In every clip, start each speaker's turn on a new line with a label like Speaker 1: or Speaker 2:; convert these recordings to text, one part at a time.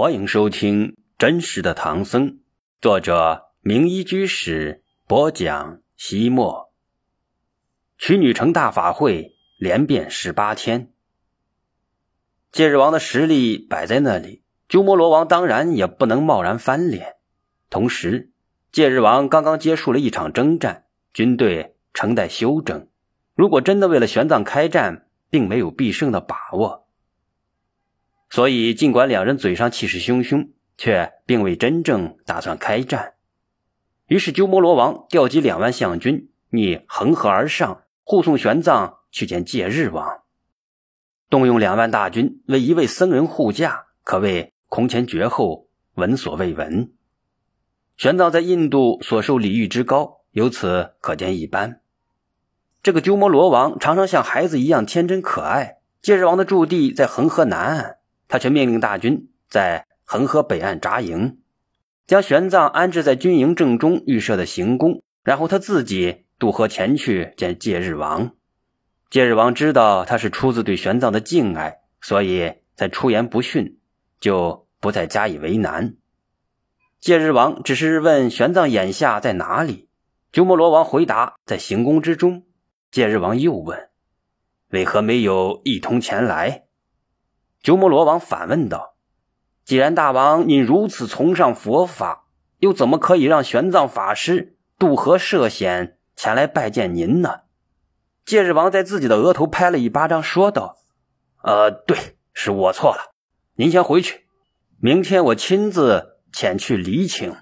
Speaker 1: 欢迎收听《真实的唐僧》，作者名医居士播讲。西莫，取女成大法会连变十八天。戒日王的实力摆在那里，鸠摩罗王当然也不能贸然翻脸。同时，戒日王刚刚结束了一场征战，军队正待休整。如果真的为了玄奘开战，并没有必胜的把握。所以，尽管两人嘴上气势汹汹，却并未真正打算开战。于是，鸠摩罗王调集两万象军，逆恒河而上，护送玄奘去见戒日王。动用两万大军为一位僧人护驾，可谓空前绝后，闻所未闻。玄奘在印度所受礼遇之高，由此可见一斑。这个鸠摩罗王常常像孩子一样天真可爱。戒日王的驻地在恒河南岸。他却命令大军在恒河北岸扎营，将玄奘安置在军营正中预设的行宫，然后他自己渡河前去见戒日王。戒日王知道他是出自对玄奘的敬爱，所以才出言不逊，就不再加以为难。戒日王只是问玄奘眼下在哪里，鸠摩罗王回答在行宫之中。戒日王又问：为何没有一同前来？鸠摩罗王反问道：“既然大王您如此崇尚佛法，又怎么可以让玄奘法师渡河涉险前来拜见您呢？”戒日王在自己的额头拍了一巴掌，说道：“呃，对，是我错了。您先回去，明天我亲自前去离请。”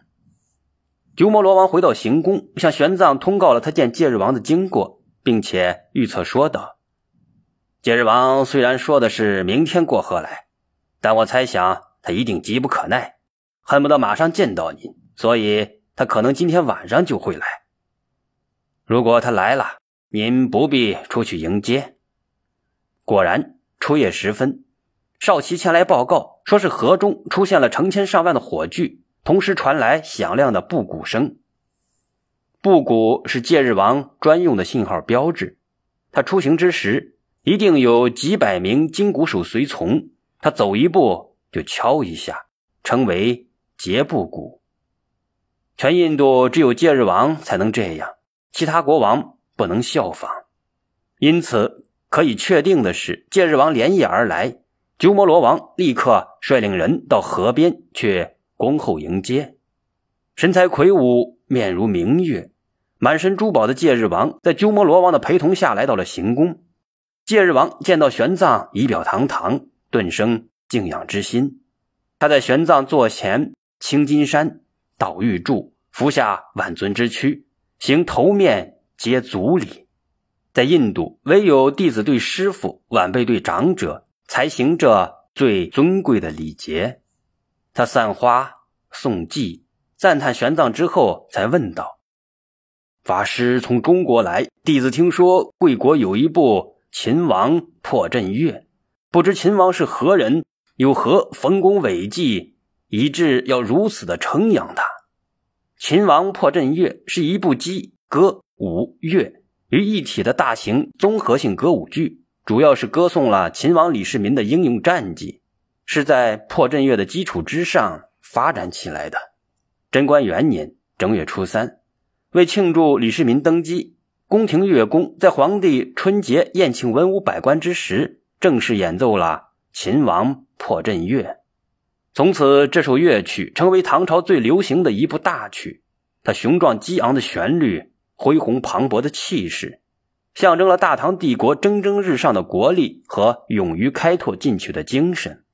Speaker 1: 鸠摩罗王回到行宫，向玄奘通告了他见戒日王的经过，并且预测说道。戒日王虽然说的是明天过河来，但我猜想他一定急不可耐，恨不得马上见到您，所以他可能今天晚上就会来。如果他来了，您不必出去迎接。果然，初夜时分，少奇前来报告，说是河中出现了成千上万的火炬，同时传来响亮的布谷声。布谷是戒日王专用的信号标志，他出行之时。一定有几百名金鼓手随从，他走一步就敲一下，称为节布鼓。全印度只有戒日王才能这样，其他国王不能效仿。因此，可以确定的是，戒日王连夜而来，鸠摩罗王立刻率领人到河边去恭候迎接。身材魁梧，面如明月，满身珠宝的戒日王，在鸠摩罗王的陪同下来到了行宫。戒日王见到玄奘仪表堂堂，顿生敬仰之心。他在玄奘座前青金山倒玉柱，服下万尊之躯，行头面接足礼。在印度，唯有弟子对师傅、晚辈对长者，才行这最尊贵的礼节。他散花送祭，赞叹玄奘之后，才问道：“法师从中国来，弟子听说贵国有一部。”秦王破阵乐，不知秦王是何人，有何丰功伟绩，以致要如此的称扬他？秦王破阵乐是一部集歌舞乐于一体的大型综合性歌舞剧，主要是歌颂了秦王李世民的英勇战绩，是在破阵乐的基础之上发展起来的。贞观元年正月初三，为庆祝李世民登基。宫廷乐工在皇帝春节宴请文武百官之时，正式演奏了秦王破阵乐。从此，这首乐曲成为唐朝最流行的一部大曲。它雄壮激昂的旋律，恢宏磅礴的气势，象征了大唐帝国蒸蒸日上的国力和勇于开拓进取的精神。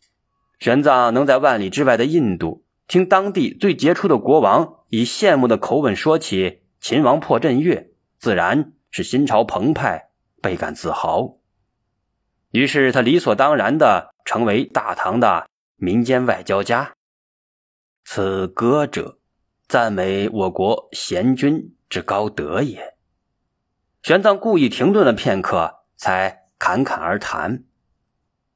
Speaker 1: 玄奘能在万里之外的印度，听当地最杰出的国王以羡慕的口吻说起秦王破阵乐。自然是心潮澎湃，倍感自豪。于是他理所当然的成为大唐的民间外交家。此歌者，赞美我国贤君之高德也。玄奘故意停顿了片刻，才侃侃而谈：“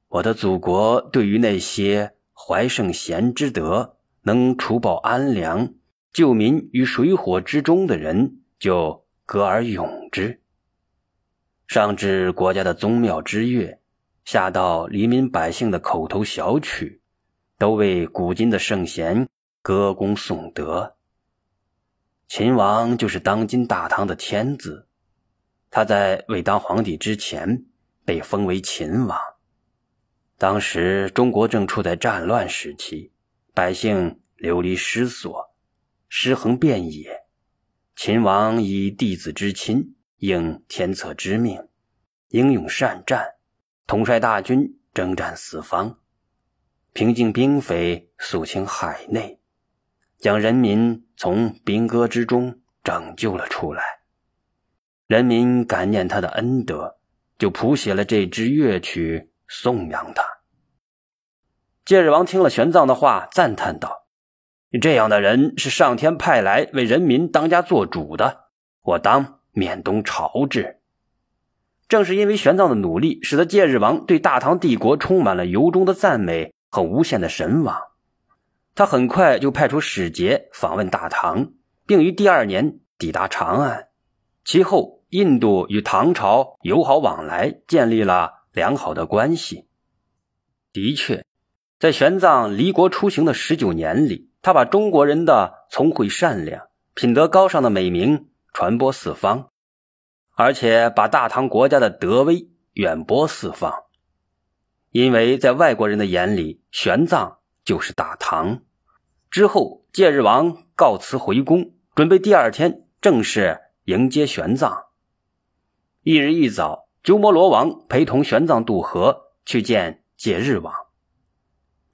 Speaker 1: 我的祖国对于那些怀圣贤之德，能除暴安良、救民于水火之中的人，就。”歌而咏之，上至国家的宗庙之乐，下到黎民百姓的口头小曲，都为古今的圣贤歌功颂德。秦王就是当今大唐的天子，他在未当皇帝之前被封为秦王。当时中国正处在战乱时期，百姓流离失所，尸横遍野。秦王以弟子之亲，应天策之命，英勇善战，统帅大军征战四方，平静兵匪，肃清海内，将人民从兵戈之中拯救了出来。人民感念他的恩德，就谱写了这支乐曲。颂扬他。戒日王听了玄奘的话，赞叹道：“这样的人是上天派来为人民当家做主的，我当面东朝之。”正是因为玄奘的努力，使得戒日王对大唐帝国充满了由衷的赞美和无限的神往。他很快就派出使节访问大唐，并于第二年抵达长安。其后，印度与唐朝友好往来，建立了。良好的关系，的确，在玄奘离国出行的十九年里，他把中国人的聪慧、善良、品德高尚的美名传播四方，而且把大唐国家的德威远播四方。因为在外国人的眼里，玄奘就是大唐。之后，戒日王告辞回宫，准备第二天正式迎接玄奘。一日一早。鸠摩罗王陪同玄奘渡河去见戒日王。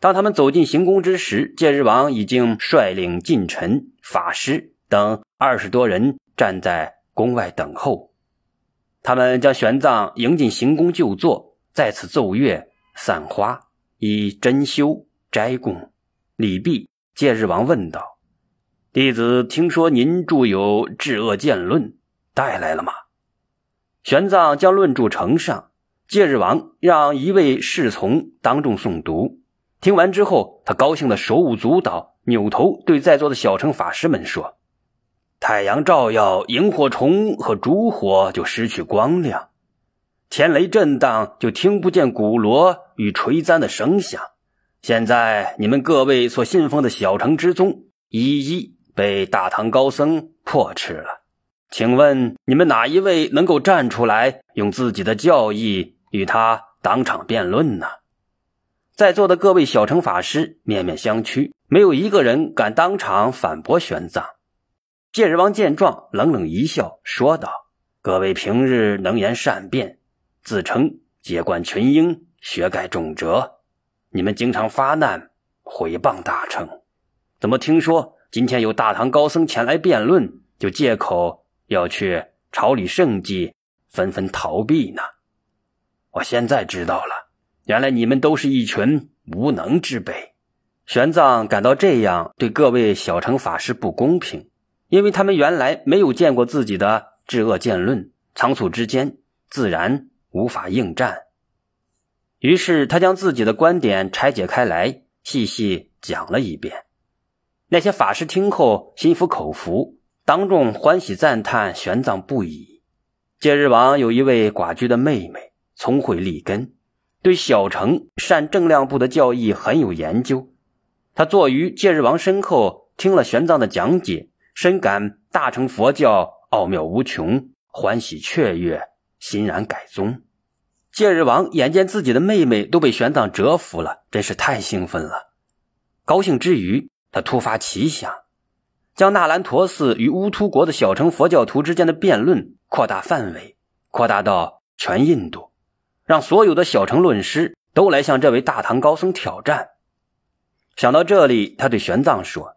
Speaker 1: 当他们走进行宫之时，戒日王已经率领近臣、法师等二十多人站在宫外等候。他们将玄奘迎进行宫就坐，在此奏乐、散花，以珍馐斋供。礼毕，戒日王问道：“弟子听说您著有《治恶见论》，带来了吗？”玄奘将论著呈上，戒日王让一位侍从当众诵读。听完之后，他高兴的手舞足蹈，扭头对在座的小乘法师们说：“太阳照耀萤火虫和烛火，就失去光亮；天雷震荡，就听不见鼓锣与锤簪的声响。现在你们各位所信奉的小乘之宗，一一被大唐高僧破斥了。”请问你们哪一位能够站出来，用自己的教义与他当场辩论呢？在座的各位小乘法师面面相觑，没有一个人敢当场反驳玄奘。戒日王见状，冷冷一笑，说道：“各位平日能言善辩，自称接冠群英，学盖众哲，你们经常发难，毁谤大乘，怎么听说今天有大唐高僧前来辩论，就借口？”要去朝礼圣迹，纷纷逃避呢。我现在知道了，原来你们都是一群无能之辈。玄奘感到这样对各位小乘法师不公平，因为他们原来没有见过自己的治恶见论，仓促之间自然无法应战。于是他将自己的观点拆解开来，细细讲了一遍。那些法师听后心服口服。当众欢喜赞叹玄奘不已。戒日王有一位寡居的妹妹，聪慧立根，对小乘善正量部的教义很有研究。他坐于戒日王身后，听了玄奘的讲解，深感大乘佛教奥妙无穷，欢喜雀跃，欣然改宗。戒日王眼见自己的妹妹都被玄奘折服了，真是太兴奋了。高兴之余，他突发奇想。将那兰陀寺与乌突国的小乘佛教徒之间的辩论扩大范围，扩大到全印度，让所有的小乘论师都来向这位大唐高僧挑战。想到这里，他对玄奘说：“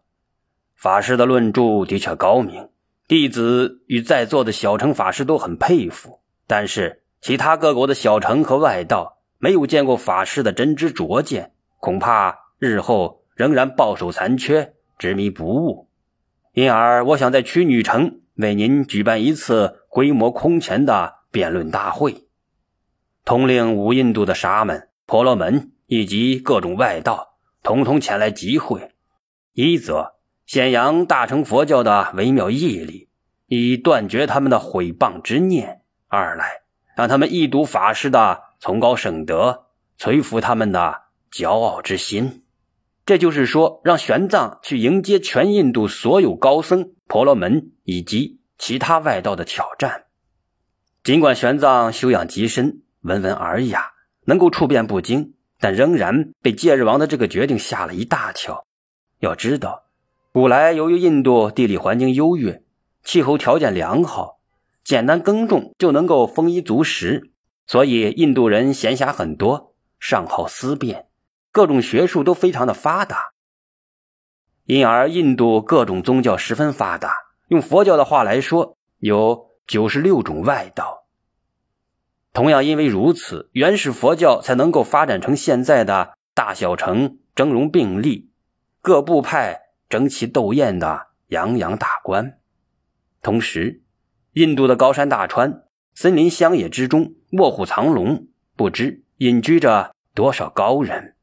Speaker 1: 法师的论著的确高明，弟子与在座的小乘法师都很佩服。但是其他各国的小乘和外道没有见过法师的真知灼见，恐怕日后仍然抱守残缺，执迷不悟。”因而，我想在曲女城为您举办一次规模空前的辩论大会，统领五印度的沙门、婆罗门以及各种外道，统统前来集会。一则显扬大乘佛教的微妙义理，以断绝他们的毁谤之念；二来让他们一睹法师的崇高圣德，摧服他们的骄傲之心。这就是说，让玄奘去迎接全印度所有高僧、婆罗门以及其他外道的挑战。尽管玄奘修养极深，温文尔雅，能够处变不惊，但仍然被戒日王的这个决定吓了一大跳。要知道，古来由于印度地理环境优越，气候条件良好，简单耕种就能够丰衣足食，所以印度人闲暇很多，尚好思辨，各种学术都非常的发达。因而，印度各种宗教十分发达。用佛教的话来说，有九十六种外道。同样，因为如此，原始佛教才能够发展成现在的大小乘争荣并立，各部派争奇斗艳的洋洋大观。同时，印度的高山大川、森林乡野之中，卧虎藏龙，不知隐居着多少高人。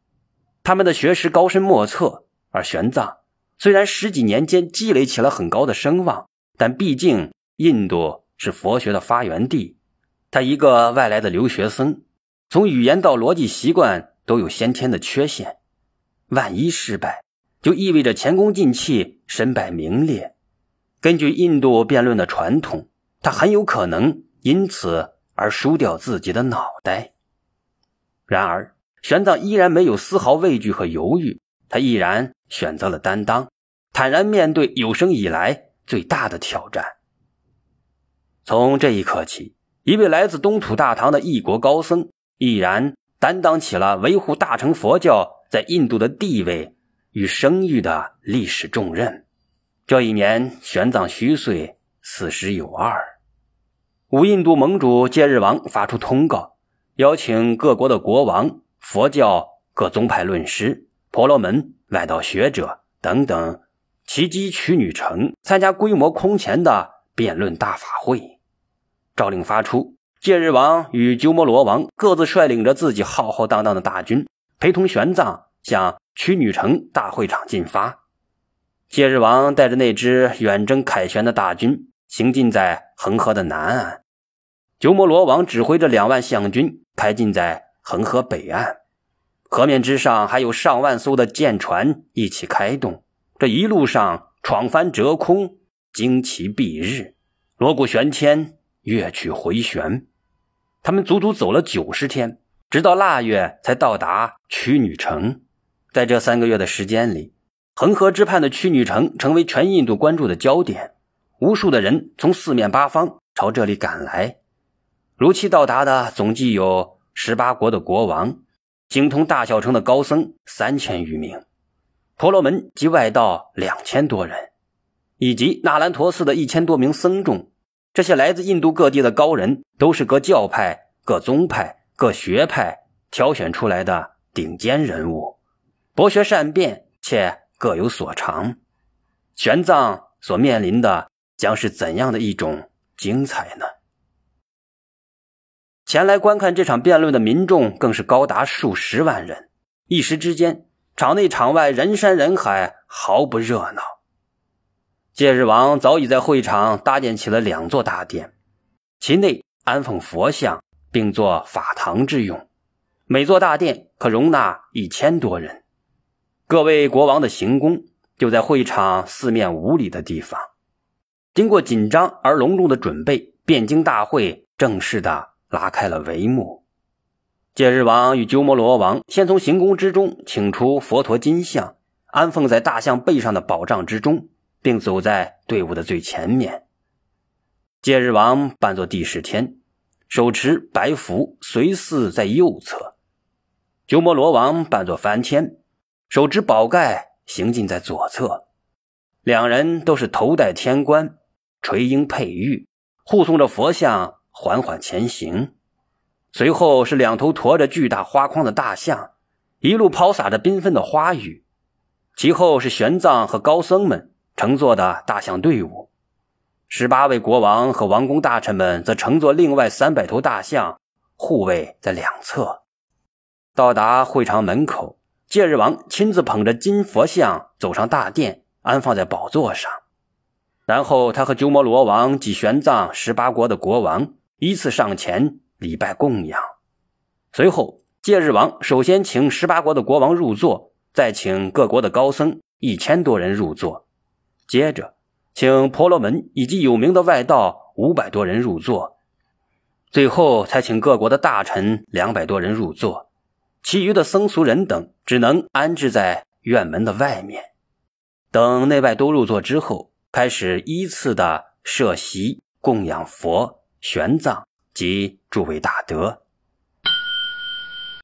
Speaker 1: 他们的学识高深莫测。而玄奘虽然十几年间积累起了很高的声望，但毕竟印度是佛学的发源地，他一个外来的留学生，从语言到逻辑习惯都有先天的缺陷。万一失败，就意味着前功尽弃，身败名裂。根据印度辩论的传统，他很有可能因此而输掉自己的脑袋。然而，玄奘依然没有丝毫畏惧和犹豫，他毅然选择了担当，坦然面对有生以来最大的挑战。从这一刻起，一位来自东土大唐的异国高僧，毅然担当起了维护大乘佛教在印度的地位与声誉的历史重任。这一年，玄奘虚岁四十有二。五印度盟主戒日王发出通告，邀请各国的国王、佛教各宗派论师、婆罗门、外道学者等等，齐集曲女城参加规模空前的辩论大法会。诏令发出，戒日王与鸠摩罗王各自率领着自己浩浩荡荡的大军，陪同玄奘向曲女城大会场进发。戒日王带着那支远征凯旋的大军行进在恒河的南岸，鸠摩罗王指挥着两万象军开进在恒河北岸，河面之上还有上万艘的舰船一起开动。这一路上闯翻折空，旌旗蔽日，锣鼓喧天，乐曲回旋。他们足足走了九十天，直到腊月才到达曲女城。在这三个月的时间里。恒河之畔的曲女城成为全印度关注的焦点，无数的人从四面八方朝这里赶来。如期到达的总计有十八国的国王，精通大小乘的高僧三千余名，婆罗门及外道两千多人，以及那兰陀寺的一千多名僧众。这些来自印度各地的高人，都是各教派、各宗派、各学派挑选出来的顶尖人物，博学善辩，且。各有所长，玄奘所面临的将是怎样的一种精彩呢？前来观看这场辩论的民众更是高达数十万人，一时之间，场内场外人山人海，毫不热闹。戒日王早已在会场搭建起了两座大殿，其内安奉佛像，并作法堂之用，每座大殿可容纳一千多人。各位国王的行宫就在会场四面五里的地方。经过紧张而隆重的准备，汴京大会正式的拉开了帷幕。戒日王与鸠摩罗王先从行宫之中请出佛陀金像，安奉在大象背上的宝杖之中，并走在队伍的最前面。戒日王扮作帝释天，手持白符，随侍在右侧；鸠摩罗王扮作梵天。手执宝盖，行进在左侧，两人都是头戴天冠，垂缨佩玉，护送着佛像缓缓前行。随后是两头驮着巨大花筐的大象，一路抛洒着缤纷的花雨。其后是玄奘和高僧们乘坐的大象队伍，十八位国王和王公大臣们则乘坐另外三百头大象，护卫在两侧。到达会场门口。戒日王亲自捧着金佛像走上大殿，安放在宝座上。然后，他和鸠摩罗王及玄奘十八国的国王依次上前礼拜供养。随后，戒日王首先请十八国的国王入座，再请各国的高僧一千多人入座，接着请婆罗门以及有名的外道五百多人入座，最后才请各国的大臣两百多人入座，其余的僧俗人等只能安置在院门的外面。等内外都入座之后，开始依次的设席供养佛、玄奘及诸位大德。